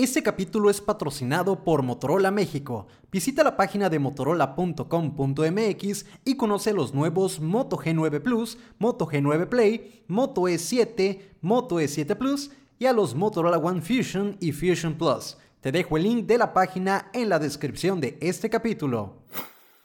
Este capítulo es patrocinado por Motorola México. Visita la página de motorola.com.mx y conoce los nuevos Moto G9 Plus, Moto G9 Play, Moto E7, Moto E7 Plus y a los Motorola One Fusion y Fusion Plus. Te dejo el link de la página en la descripción de este capítulo.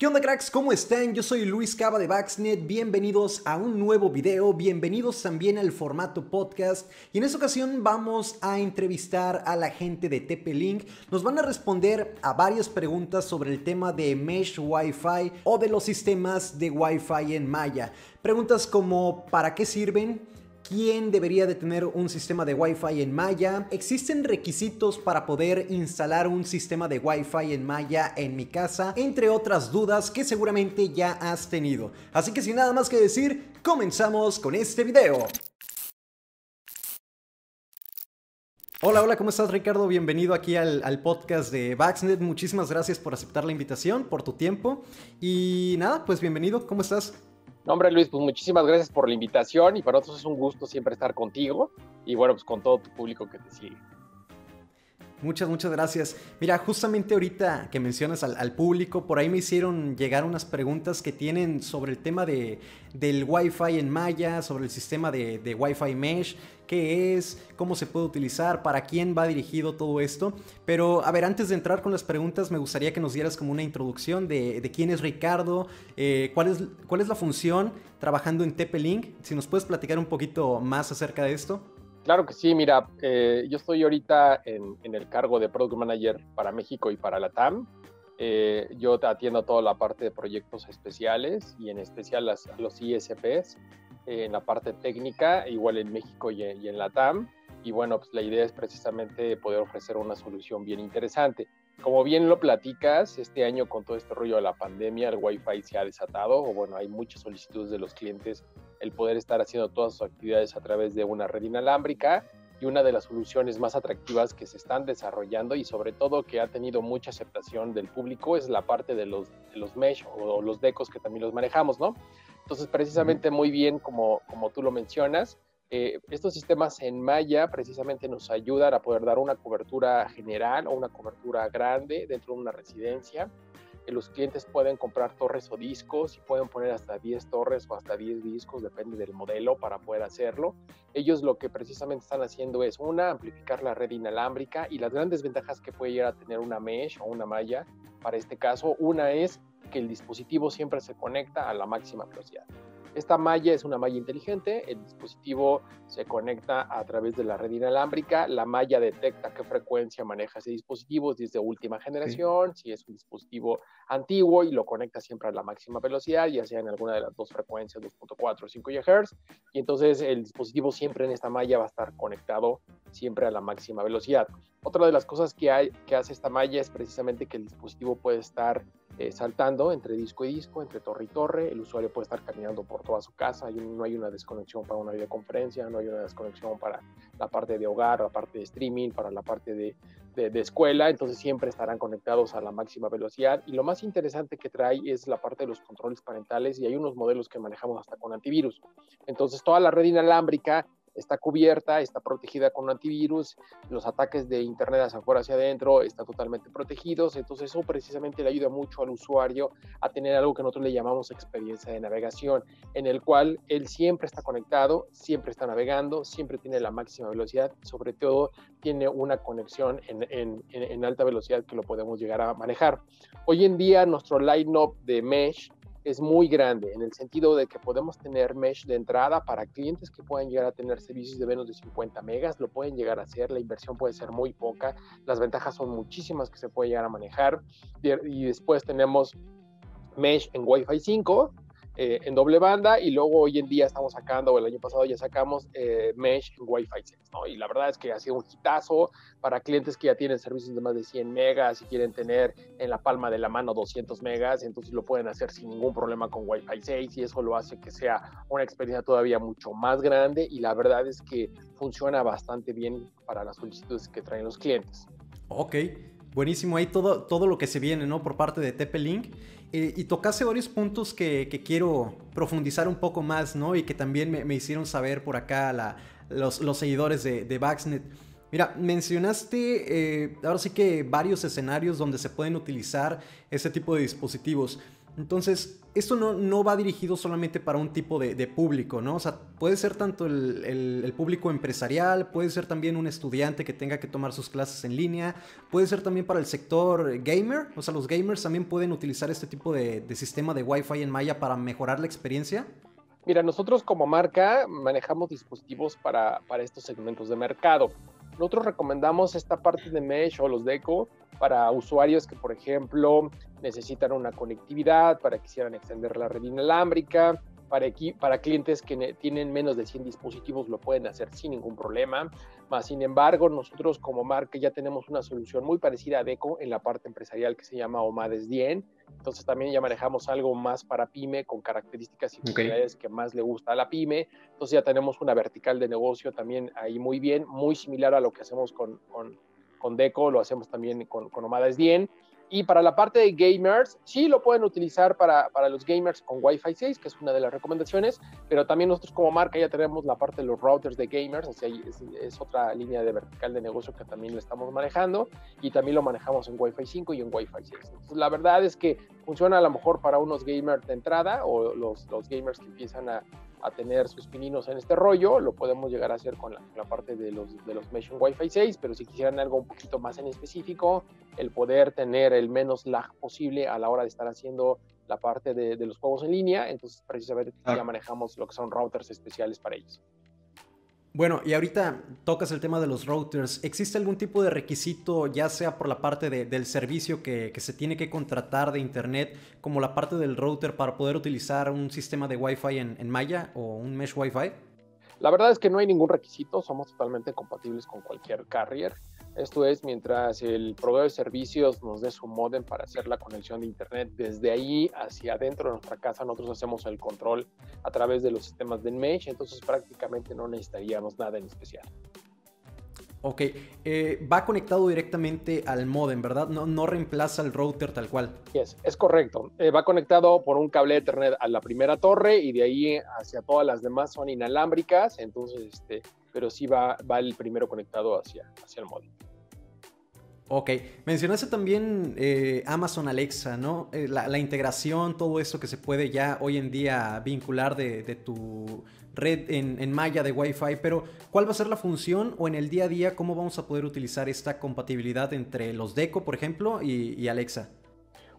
¿Qué onda cracks? ¿Cómo están? Yo soy Luis Cava de Baxnet, bienvenidos a un nuevo video, bienvenidos también al formato podcast y en esta ocasión vamos a entrevistar a la gente de TP-Link, nos van a responder a varias preguntas sobre el tema de Mesh Wi-Fi o de los sistemas de Wi-Fi en Maya. Preguntas como ¿para qué sirven? ¿Quién debería de tener un sistema de Wi-Fi en Maya? ¿Existen requisitos para poder instalar un sistema de Wi-Fi en Maya en mi casa? Entre otras dudas que seguramente ya has tenido. Así que sin nada más que decir, comenzamos con este video. Hola, hola, ¿cómo estás Ricardo? Bienvenido aquí al, al, podcast de Vaxnet. Muchísimas gracias por aceptar la invitación, por tu tiempo. Y nada, pues bienvenido, ¿cómo estás? Hombre, Luis, pues muchísimas gracias por la invitación y para nosotros es un gusto siempre estar contigo y bueno, pues con todo tu público que te sigue. Muchas, muchas gracias. Mira, justamente ahorita que mencionas al, público, por ahí me hicieron llegar unas preguntas que tienen sobre el tema de, del Wi-Fi en Maya, sobre el sistema de, Wi-Fi Mesh, qué es, cómo se puede utilizar, para quién va dirigido todo esto. Pero, a ver, antes de entrar con las preguntas, me gustaría que nos dieras como una introducción de, de quién es Ricardo, eh, cuál, es, cuál es la función trabajando en TP-Link. Si nos puedes platicar un poquito más acerca de esto. Claro que sí, mira, eh, yo estoy ahorita en, el cargo de Product Manager para México y para la TAM. Eh, yo atiendo toda la parte de proyectos especiales y en especial las, los ISPs eh, en la parte técnica, igual en México y, y en la TAM. Y bueno, pues la idea es precisamente poder ofrecer una solución bien interesante. Como bien lo platicas, este año con todo este rollo de la pandemia, el Wi-Fi se ha desatado, o bueno, hay muchas solicitudes de los clientes el poder estar haciendo todas sus actividades a través de una red inalámbrica y una de las soluciones más atractivas que se están desarrollando y sobre todo que ha tenido mucha aceptación del público es la parte de los, los mesh o, los decos que también los manejamos, ¿no? Entonces, precisamente muy bien, como, como tú lo mencionas, eh, estos sistemas en malla precisamente nos ayudan a poder dar una cobertura general o una cobertura grande dentro de una residencia. Eh, los clientes pueden comprar torres o discos y pueden poner hasta 10 torres o hasta 10 discos, depende del modelo para poder hacerlo. Ellos lo que precisamente están haciendo es, una, amplificar la red inalámbrica y las grandes ventajas que puede llegar a tener una mesh o una malla para este caso, una es que el dispositivo siempre se conecta a la máxima velocidad. Esta malla es una malla inteligente, el dispositivo se conecta a través de la red inalámbrica, la malla detecta qué frecuencia maneja ese dispositivo, si es de última generación, si es un dispositivo antiguo y lo conecta siempre a la máxima velocidad, ya sea en alguna de las dos frecuencias, 2.4 o 5 GHz, y entonces el dispositivo siempre en esta malla va a estar conectado siempre a la máxima velocidad. Otra de las cosas que, hay, que hace esta malla es precisamente que el dispositivo puede estar eh, saltando entre disco y disco, entre torre y torre. El usuario puede estar caminando por toda su casa. no hay una desconexión para una videoconferencia, no hay una desconexión para la parte de hogar, la parte de streaming, para la parte de, de, escuela. Entonces siempre estarán conectados a la máxima velocidad. Y lo más interesante que trae es la parte de los controles parentales y hay unos modelos que manejamos hasta con antivirus. Entonces toda la red inalámbrica está cubierta, está protegida con antivirus, los ataques de Internet hacia afuera hacia adentro están totalmente protegidos, entonces eso precisamente le ayuda mucho al usuario a tener algo que nosotros le llamamos experiencia de navegación, en el cual él siempre está conectado, siempre está navegando, siempre tiene la máxima velocidad, sobre todo tiene una conexión en, en alta velocidad que lo podemos llegar a manejar. Hoy en día nuestro line-up de Mesh es muy grande en el sentido de que podemos tener mesh de entrada para clientes que pueden llegar a tener servicios de menos de 50 megas, lo pueden llegar a hacer, la inversión puede ser muy poca, las ventajas son muchísimas que se puede llegar a manejar y después tenemos mesh en Wi-Fi 5 eh, en doble banda y luego hoy en día estamos sacando, o el año pasado ya sacamos eh, Mesh en Wi-Fi 6, ¿no? Y la verdad es que ha sido un hitazo para clientes que ya tienen servicios de más de 100 megas y quieren tener en la palma de la mano 200 megas, entonces lo pueden hacer sin ningún problema con Wi-Fi 6 y eso lo hace que sea una experiencia todavía mucho más grande y la verdad es que funciona bastante bien para las solicitudes que traen los clientes. Ok, buenísimo ahí todo, todo lo que se viene, ¿no? Por parte de TP-Link. Eh, y tocase varios puntos que, quiero profundizar un poco más, ¿no? Y que también me, hicieron saber por acá los, seguidores de, de Baxnet. Mira, mencionaste eh, ahora sí que varios escenarios donde se pueden utilizar ese tipo de dispositivos. Entonces, esto no, va dirigido solamente para un tipo de, público, ¿no? O sea, puede ser tanto el, público empresarial, puede ser también un estudiante que tenga que tomar sus clases en línea, puede ser también para el sector gamer, o sea, los gamers también pueden utilizar este tipo de, sistema de Wi-Fi en Maya para mejorar la experiencia. Mira, nosotros como marca manejamos dispositivos para, para estos segmentos de mercado. Nosotros recomendamos esta parte de Mesh o los Deco para usuarios que, por ejemplo, necesitan una conectividad, para que quisieran extender la red inalámbrica, para, para clientes que tienen menos de 100 dispositivos lo pueden hacer sin ningún problema. Más sin embargo, nosotros como marca ya tenemos una solución muy parecida a Deco en la parte empresarial que se llama Omades 10. Entonces también ya manejamos algo más para pyme con características y funcionalidades que más le gusta a la pyme. Entonces ya tenemos una vertical de negocio también ahí muy bien, muy similar a lo que hacemos con, con con Deco, lo hacemos también con, con Omadas 10. Y para la parte de gamers, sí lo pueden utilizar para, para, los gamers con Wi-Fi 6, que es una de las recomendaciones, pero también nosotros como marca ya tenemos la parte de los routers de gamers, o sea, es, es otra línea de vertical de negocio que también lo estamos manejando y también lo manejamos en Wi-Fi 5 y en Wi-Fi 6. Entonces, la verdad es que funciona a lo mejor para unos gamers de entrada o los, los gamers que empiezan a, a tener sus pininos en este rollo, lo podemos llegar a hacer con la, parte de los, de los Mesh Wi-Fi 6, pero si quisieran algo un poquito más en específico, el poder tener el menos lag posible a la hora de estar haciendo la parte de, de los juegos en línea, entonces precisamente ya manejamos lo que son routers especiales para ellos. Bueno, y ahorita tocas el tema de los routers. ¿Existe algún tipo de requisito, ya sea por la parte del servicio que, se tiene que contratar de Internet, como la parte del router para poder utilizar un sistema de Wi-Fi en, en Maya o un mesh Wi-Fi? La verdad es que no hay ningún requisito, somos totalmente compatibles con cualquier carrier. Esto es mientras el proveedor de servicios nos dé su modem para hacer la conexión de Internet. Desde ahí hacia adentro de nuestra casa nosotros hacemos el control a través de los sistemas de Mesh, entonces prácticamente no necesitaríamos nada en especial. Ok, eh, va conectado directamente al modem, ¿verdad? No, no reemplaza el router tal cual. Yes, es correcto. Eh, va conectado por un cable de Ethernet a la primera torre y de ahí hacia todas las demás son inalámbricas, entonces, este, pero sí va, va el primero conectado hacia, hacia el modem. Ok, mencionaste también eh, Amazon Alexa, ¿no? la, integración, todo eso que se puede ya hoy en día vincular de, tu red en, malla de Wi-Fi, pero ¿cuál va a ser la función o en el día a día cómo vamos a poder utilizar esta compatibilidad entre los Deco, por ejemplo, y, Alexa?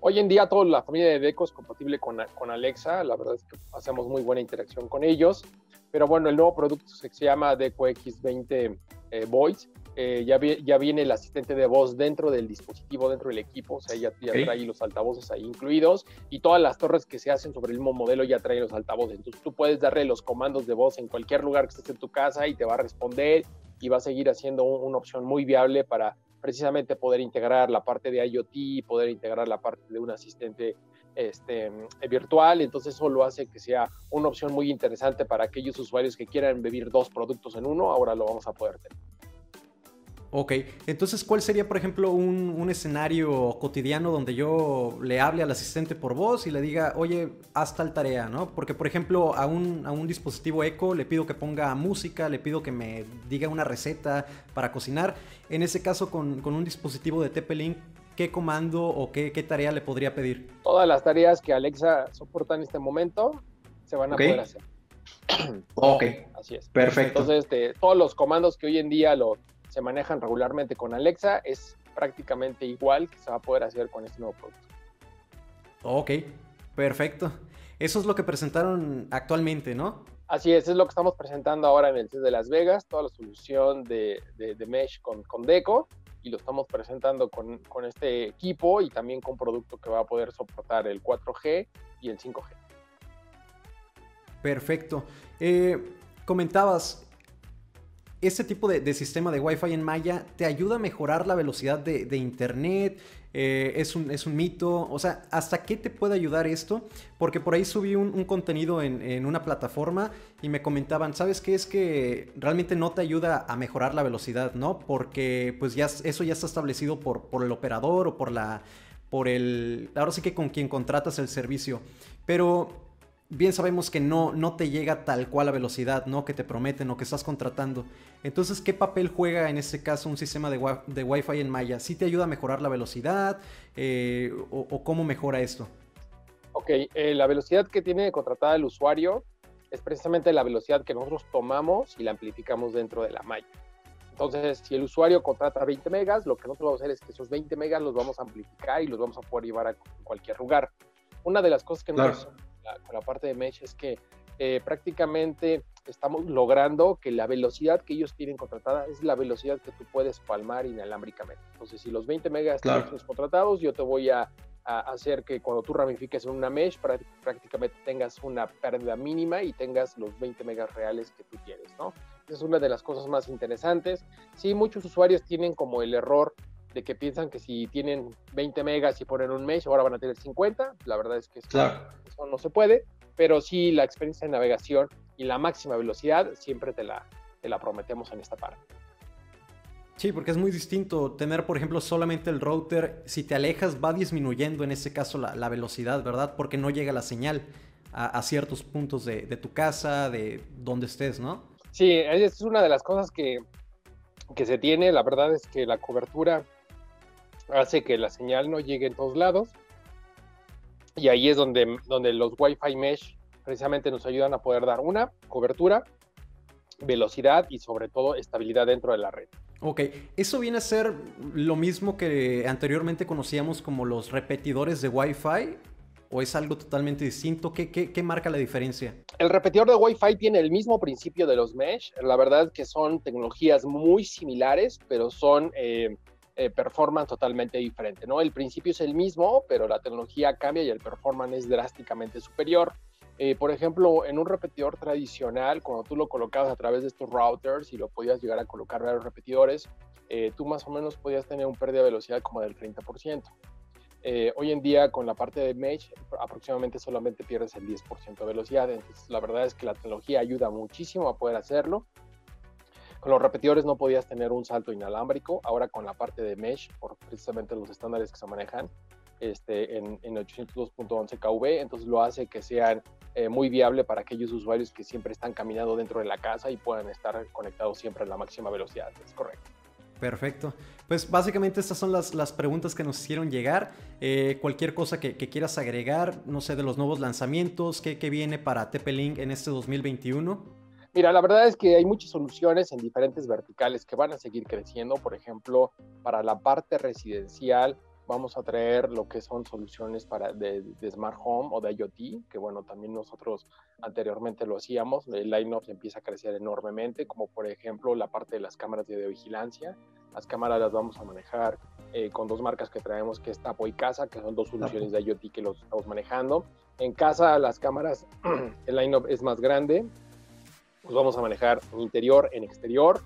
Hoy en día toda la familia de Deco es compatible con, con, Alexa, la verdad es que hacemos muy buena interacción con ellos, pero bueno, el nuevo producto se llama Deco X20 eh, Voice eh, ya, ya, viene el asistente de voz dentro del dispositivo, dentro del equipo, o sea, ya, trae los altavoces ahí incluidos y todas las torres que se hacen sobre el mismo modelo ya traen los altavoces. Entonces tú puedes darle los comandos de voz en cualquier lugar que estés en tu casa y te va a responder y va a seguir haciendo una opción muy viable para precisamente poder integrar la parte de IoT, poder integrar la parte de un asistente este, virtual, entonces eso lo hace que sea una opción muy interesante para aquellos usuarios que quieran vivir dos productos en uno, ahora lo vamos a poder tener. Ok, entonces, ¿cuál sería, por ejemplo, un, escenario cotidiano donde yo le hable al asistente por voz y le diga, oye, haz tal tarea, ¿no? Porque, por ejemplo, a un, a un dispositivo Echo le pido que ponga música, le pido que me diga una receta para cocinar. En ese caso, con, un dispositivo de TP-Link, ¿qué comando o qué, tarea le podría pedir? Todas las tareas que Alexa soporta en este momento se van a poder hacer. ok. Así es. Perfecto. Entonces, este, todos los comandos que hoy en día lo se manejan regularmente con Alexa, es prácticamente igual que se va a poder hacer con este nuevo producto. Ok, perfecto. Eso es lo que presentaron actualmente, ¿no? Así es, es lo que estamos presentando ahora en el CES de Las Vegas, toda la solución de, Mesh con, con, Deco, y lo estamos presentando con, con, este equipo y también con producto que va a poder soportar el 4G y el 5G. Perfecto. Eh, comentabas, este tipo de, sistema de Wi-Fi en Maya te ayuda a mejorar la velocidad de, Internet. Eh, es, un, es, un, mito. O sea, ¿hasta qué te puede ayudar esto? Porque por ahí subí un, contenido en, una plataforma y me comentaban, ¿sabes qué? Es que realmente no te ayuda a mejorar la velocidad, ¿no? Porque pues ya eso ya está establecido por, por el operador o por la... por el... Ahora sí que con quien contratas el servicio. Pero bien sabemos que no, no te llega tal cual la velocidad, ¿no? Que te prometen o que estás contratando. Entonces, ¿qué papel juega en este caso un sistema de, Wi-Fi en Maya? ¿Sí te ayuda a mejorar la velocidad eh, o, cómo mejora esto? Ok, eh, la velocidad que tiene contratada el usuario es precisamente la velocidad que nosotros tomamos y la amplificamos dentro de la malla. Entonces, si el usuario contrata 20 megas, lo que nosotros vamos a hacer es que esos 20 megas los vamos a amplificar y los vamos a poder llevar a cualquier lugar. Una de las cosas que nos con la parte de Mesh es que eh, prácticamente estamos logrando que la velocidad que ellos tienen contratada es la velocidad que tú puedes palmar inalámbricamente. Entonces, si los 20 megas claro. tienes contratados, yo te voy a, hacer que cuando tú ramifiques en una mesh, prácticamente tengas una pérdida mínima y tengas los 20 megas reales que tú quieres, ¿no? es una de las cosas más interesantes. Sí, muchos usuarios tienen como el error de que piensan que si tienen 20 megas y ponen un mesh, ahora van a tener 50. La verdad es que eso, no se puede, pero sí la experiencia de navegación y la máxima velocidad siempre te la, te la prometemos en esta parte. Sí, porque es muy distinto tener, por ejemplo, solamente el router. Si te alejas, va disminuyendo en este caso la, velocidad, ¿verdad? Porque no llega la señal a, ciertos puntos de, de, tu casa, de donde estés, ¿no? Sí, es una de las cosas que, que se tiene. La verdad es que la cobertura hace que la señal no llegue en todos lados. Y ahí es donde, donde los Wi-Fi Mesh precisamente nos ayudan a poder dar una cobertura, velocidad y sobre todo estabilidad dentro de la red. Ok, eso viene a ser lo mismo que anteriormente conocíamos como los repetidores de Wi-Fi o es algo totalmente distinto? ¿Qué, qué, marca la diferencia? El repetidor de Wi-Fi tiene el mismo principio de los mesh. La verdad es que son tecnologías muy similares, pero son eh, eh, performance totalmente diferente. ¿no? El principio es el mismo, pero la tecnología cambia y el performance es drásticamente superior. Eh, por ejemplo, en un repetidor tradicional, cuando tú lo colocabas a través de estos routers y lo podías llegar a colocar varios repetidores, tú más o menos podías tener un pérdida de velocidad como del 30%. Eh, hoy en día con la parte de Mesh aproximadamente solamente pierdes el 10% de velocidad, entonces la verdad es que la tecnología ayuda muchísimo a poder hacerlo. Con los repetidores no podías tener un salto inalámbrico, ahora con la parte de Mesh, por precisamente los estándares que se manejan este, en, en 802.11 kV, entonces lo hace que sean eh, muy viable para aquellos usuarios que siempre están caminando dentro de la casa y puedan estar conectados siempre a la máxima velocidad, es correcto. Perfecto. Pues básicamente estas son las, las preguntas que nos hicieron llegar. Eh, cualquier cosa que, quieras agregar, no sé, de los nuevos lanzamientos, ¿qué, qué viene para TP-Link en este 2021? Mira, la verdad es que hay muchas soluciones en diferentes verticales que van a seguir creciendo. Por ejemplo, para la parte residencial, vamos a traer lo que son soluciones para de, Smart Home o de IoT, que bueno, también nosotros anteriormente lo hacíamos. El line-up empieza a crecer enormemente, como por ejemplo la parte de las cámaras de vigilancia. Las cámaras las vamos a manejar eh, con dos marcas que traemos, que es Tapo y Casa, que son dos soluciones de IoT que los estamos manejando. En casa las cámaras, el line-up es más grande. Los vamos a manejar interior, en exterior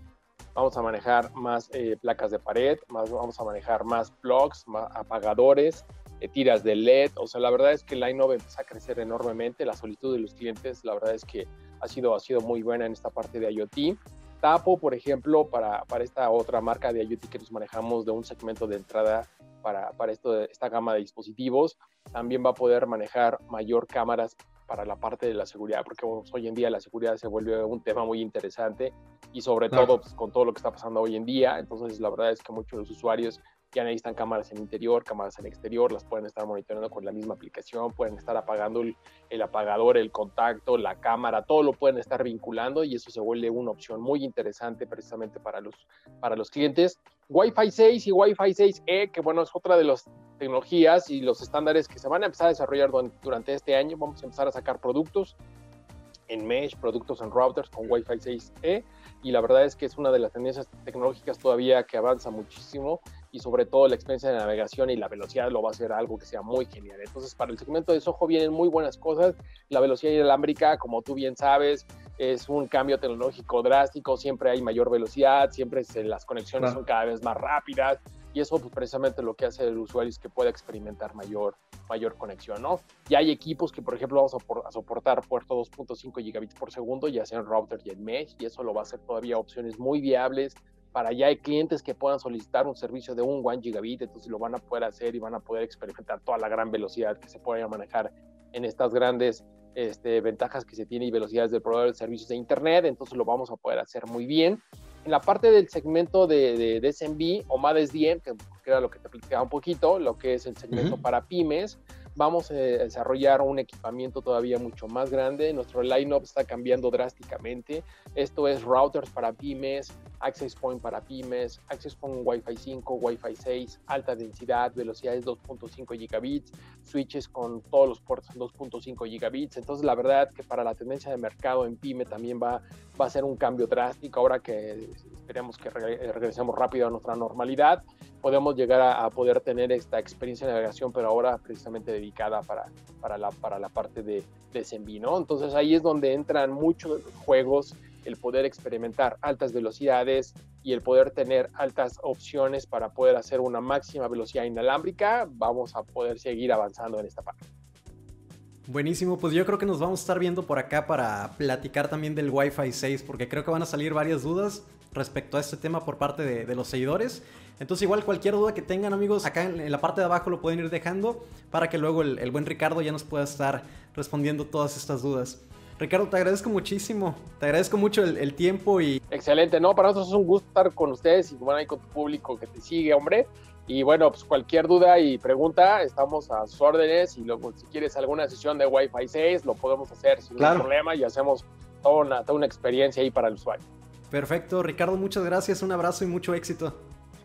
vamos a manejar más eh, placas de pared, más, vamos a manejar más plugs, más apagadores, eh, tiras de LED. O sea, la verdad es que Line 9 empieza a crecer enormemente. La solitud de los clientes, la verdad es que ha sido, ha sido muy buena en esta parte de IoT. Tapo, por ejemplo, para, para esta otra marca de IoT que nos manejamos de un segmento de entrada para, para esto, esta gama de dispositivos, también va a poder manejar mayor cámaras para la parte de la seguridad, porque hoy en día la seguridad se vuelve un tema muy interesante y sobre todo pues, con todo lo que está pasando hoy en día, entonces la verdad es que muchos de los usuarios ya necesitan cámaras en interior, cámaras en exterior, las pueden estar monitoreando con la misma aplicación, pueden estar apagando el, el, apagador, el contacto, la cámara, todo lo pueden estar vinculando y eso se vuelve una opción muy interesante precisamente para los, para los clientes. Wi-Fi 6 y Wi-Fi 6E, que bueno, es otra de las tecnologías y los estándares que se van a empezar a desarrollar durante este año. Vamos a empezar a sacar productos en mesh, productos en routers con Wi-Fi 6E y la verdad es que es una de las tendencias tecnológicas todavía que avanza muchísimo y sobre todo la experiencia de navegación y la velocidad lo va a hacer algo que sea muy genial. Entonces, para el segmento de Soho vienen muy buenas cosas. La velocidad inalámbrica, como tú bien sabes, es un cambio tecnológico drástico, siempre hay mayor velocidad, siempre las conexiones son cada vez más rápidas y eso pues, precisamente lo que hace el usuario es que pueda experimentar mayor, mayor conexión, ¿no? Ya hay equipos que, por ejemplo, vamos a, soportar puerto 2.5 gigabits por segundo, ya sea en router y en mesh, y eso lo va a hacer todavía opciones muy viables para ya hay clientes que puedan solicitar un servicio de un 1 gigabit, entonces lo van a poder hacer y van a poder experimentar toda la gran velocidad que se puede manejar en estas grandes este, ventajas que se tiene y velocidades del proveedor de servicios de Internet, entonces lo vamos a poder hacer muy bien. En la parte del segmento de, de, SMB o MADSDM, que, que, era lo que te explicaba un poquito, lo que es el segmento para pymes, vamos a desarrollar un equipamiento todavía mucho más grande. Nuestro lineup está cambiando drásticamente. Esto es routers para pymes, access point para pymes, access point Wi-Fi 5, Wi-Fi 6, alta densidad, velocidades 2.5 gigabits, switches con todos los puertos 2.5 gigabits. Entonces, la verdad que para la tendencia de mercado en pyme también va, a ser un cambio drástico ahora que esperemos que regresemos rápido a nuestra normalidad podemos llegar a, poder tener esta experiencia de navegación, pero ahora precisamente dedicada para, para, la, para la parte de, de ¿no? Entonces ahí es donde entran muchos juegos, el poder experimentar altas velocidades y el poder tener altas opciones para poder hacer una máxima velocidad inalámbrica, vamos a poder seguir avanzando en esta parte. Buenísimo, pues yo creo que nos vamos a estar viendo por acá para platicar también del Wi-Fi 6, porque creo que van a salir varias dudas respecto a este tema por parte de, los seguidores. Entonces igual cualquier duda que tengan amigos, acá en, la parte de abajo lo pueden ir dejando para que luego el, buen Ricardo ya nos pueda estar respondiendo todas estas dudas. Ricardo, te agradezco muchísimo, te agradezco mucho el, tiempo y... Excelente, no, para nosotros es un gusto estar con ustedes y bueno, ahí con tu público que te sigue, hombre. Y bueno, pues cualquier duda y pregunta, estamos a sus órdenes y luego si quieres alguna sesión de Wi-Fi 6, lo podemos hacer sin ningún problema y hacemos toda una, toda una experiencia ahí para el usuario. Perfecto, Ricardo, muchas gracias, un abrazo y mucho éxito.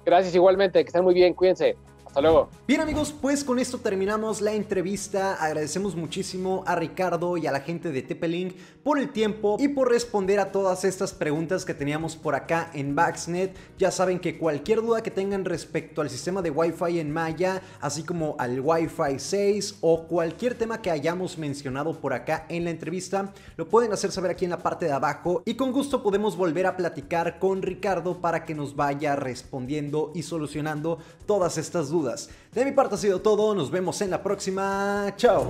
Gracias igualmente, que estén muy bien, cuídense. Hasta luego. Bien amigos, pues con esto terminamos la entrevista. Agradecemos muchísimo a Ricardo y a la gente de TP-Link por el tiempo y por responder a todas estas preguntas que teníamos por acá en Baxnet. Ya saben que cualquier duda que tengan respecto al sistema de Wi-Fi en Maya, así como al Wi-Fi 6 o cualquier tema que hayamos mencionado por acá en la entrevista, lo pueden hacer saber aquí en la parte de abajo y con gusto podemos volver a platicar con Ricardo para que nos vaya respondiendo y solucionando todas estas De mi parte ha sido todo, nos vemos en la próxima, chao.